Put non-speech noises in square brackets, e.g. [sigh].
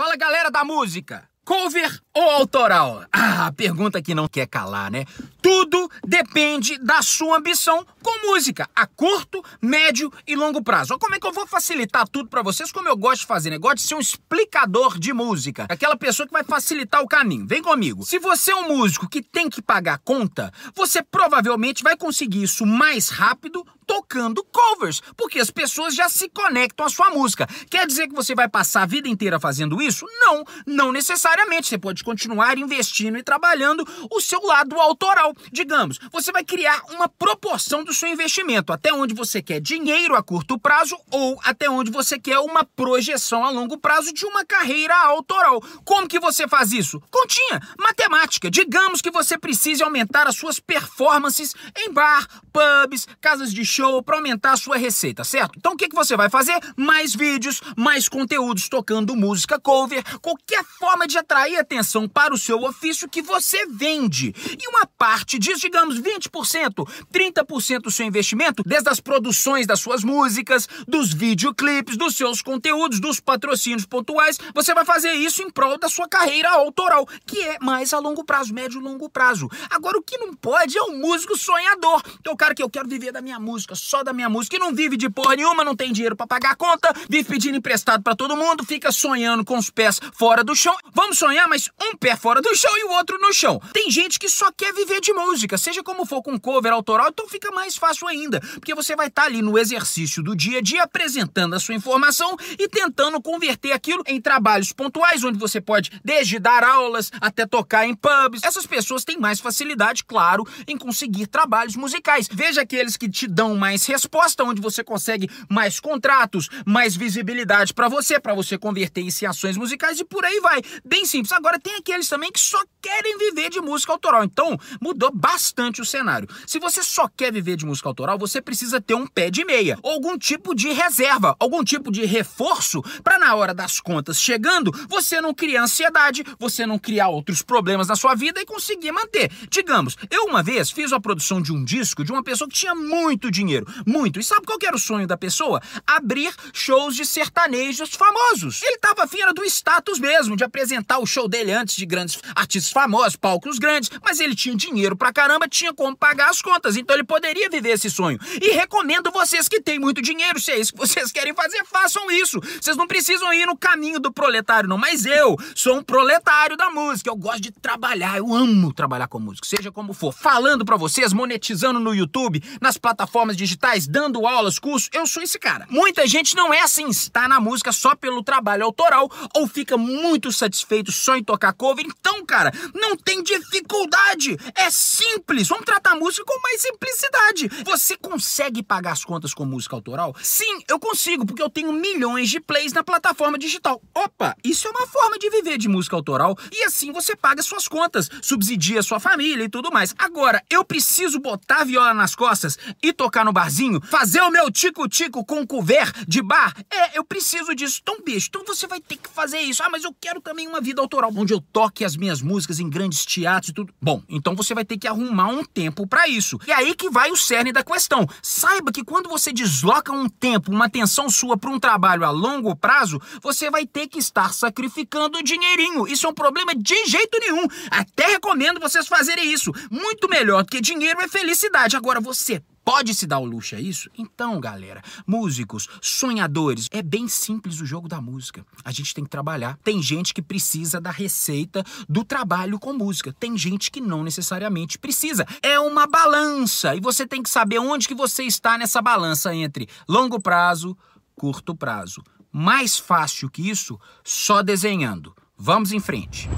Fala galera da música! Cover ou autoral? Ah, a pergunta que não quer calar, né? Tudo depende da sua ambição com música, a curto, médio e longo prazo. Como é que eu vou facilitar tudo para vocês como eu gosto de fazer, né? Gosto de ser um explicador de música, aquela pessoa que vai facilitar o caminho. Vem comigo. Se você é um músico que tem que pagar conta, você provavelmente vai conseguir isso mais rápido tocando covers, porque as pessoas já se conectam à sua música. Quer dizer que você vai passar a vida inteira fazendo isso? Não, não necessariamente. Você pode continuar investindo e trabalhando o seu lado autoral. Digamos, você vai criar uma proporção do seu investimento, até onde você quer dinheiro a curto prazo ou até onde você quer uma projeção a longo prazo de uma carreira autoral. Como que você faz isso? Continha, matemática. Digamos que você precise aumentar as suas performances em bar, pubs, casas de show show para aumentar a sua receita, certo? Então o que, que você vai fazer? Mais vídeos, mais conteúdos tocando música cover, qualquer forma de atrair atenção para o seu ofício que você vende. E uma parte disso, digamos 20%, 30% do seu investimento, desde as produções das suas músicas, dos videoclipes, dos seus conteúdos, dos patrocínios pontuais, você vai fazer isso em prol da sua carreira autoral, que é mais a longo prazo, médio e longo prazo. Agora o que não pode é um músico sonhador. Então cara que eu quero viver da minha música, música, só da minha música, e não vive de porra nenhuma, não tem dinheiro para pagar a conta, vive pedindo emprestado para todo mundo, fica sonhando com os pés fora do chão. Vamos sonhar, mas um pé fora do chão e o outro no chão. Tem gente que só quer viver de música, seja como for com cover autoral, então fica mais fácil ainda, porque você vai estar tá ali no exercício do dia a dia apresentando a sua informação e tentando converter aquilo em trabalhos pontuais, onde você pode desde dar aulas até tocar em pubs. Essas pessoas têm mais facilidade, claro, em conseguir trabalhos musicais. Veja aqueles que te dão mais resposta, onde você consegue mais contratos, mais visibilidade para você, para você converter isso em ações musicais e por aí vai. Bem simples. Agora tem aqueles também que só querem viver de música autoral. Então, mudou bastante o cenário. Se você só quer viver de música autoral, você precisa ter um pé de meia, algum tipo de reserva, algum tipo de reforço para na hora das contas chegando, você não criar ansiedade, você não criar outros problemas na sua vida e conseguir manter. Digamos, eu uma vez fiz a produção de um disco de uma pessoa que tinha muito dinheiro dinheiro. Muito. E sabe qual era o sonho da pessoa? Abrir shows de sertanejos famosos. Ele tava afim era do status mesmo, de apresentar o show dele antes de grandes artistas famosos, palcos grandes, mas ele tinha dinheiro pra caramba, tinha como pagar as contas, então ele poderia viver esse sonho. E recomendo vocês que têm muito dinheiro, se é isso que vocês [laughs] querem fazer, façam isso. Vocês não precisam ir no caminho do proletário, não, mas eu sou um proletário da música, eu gosto de trabalhar, eu amo trabalhar com música, seja como for, falando para vocês, monetizando no YouTube, nas plataformas digitais, dando aulas, cursos, eu sou esse cara. Muita gente não é assim, está na música só pelo trabalho autoral ou fica muito satisfeito só em tocar cover. Então, cara, não tem dificuldade. É simples. Vamos tratar a música com mais simplicidade. Você consegue pagar as contas com música autoral? Sim, eu consigo, porque eu tenho milhões de plays na plataforma digital. Opa, isso é uma forma de viver de música autoral e assim você paga suas contas, subsidia sua família e tudo mais. Agora, eu preciso botar a viola nas costas e tocar no barzinho, fazer o meu tico-tico com couvert de bar. É, eu preciso disso. Então, bicho, então você vai ter que fazer isso. Ah, mas eu quero também uma vida autoral, onde eu toque as minhas músicas em grandes teatros e tudo. Bom, então você vai ter que arrumar um tempo para isso. E aí que vai o cerne da questão. Saiba que quando você desloca um tempo, uma atenção sua para um trabalho a longo prazo, você vai ter que estar sacrificando dinheirinho. Isso é um problema de jeito nenhum. Até recomendo vocês fazerem isso. Muito melhor do que dinheiro é felicidade. Agora você pode se dar o luxo a isso? Então, galera, músicos, sonhadores, é bem simples o jogo da música. A gente tem que trabalhar. Tem gente que precisa da receita do trabalho com música. Tem gente que não necessariamente precisa. É uma balança e você tem que saber onde que você está nessa balança entre longo prazo, curto prazo. Mais fácil que isso, só desenhando. Vamos em frente.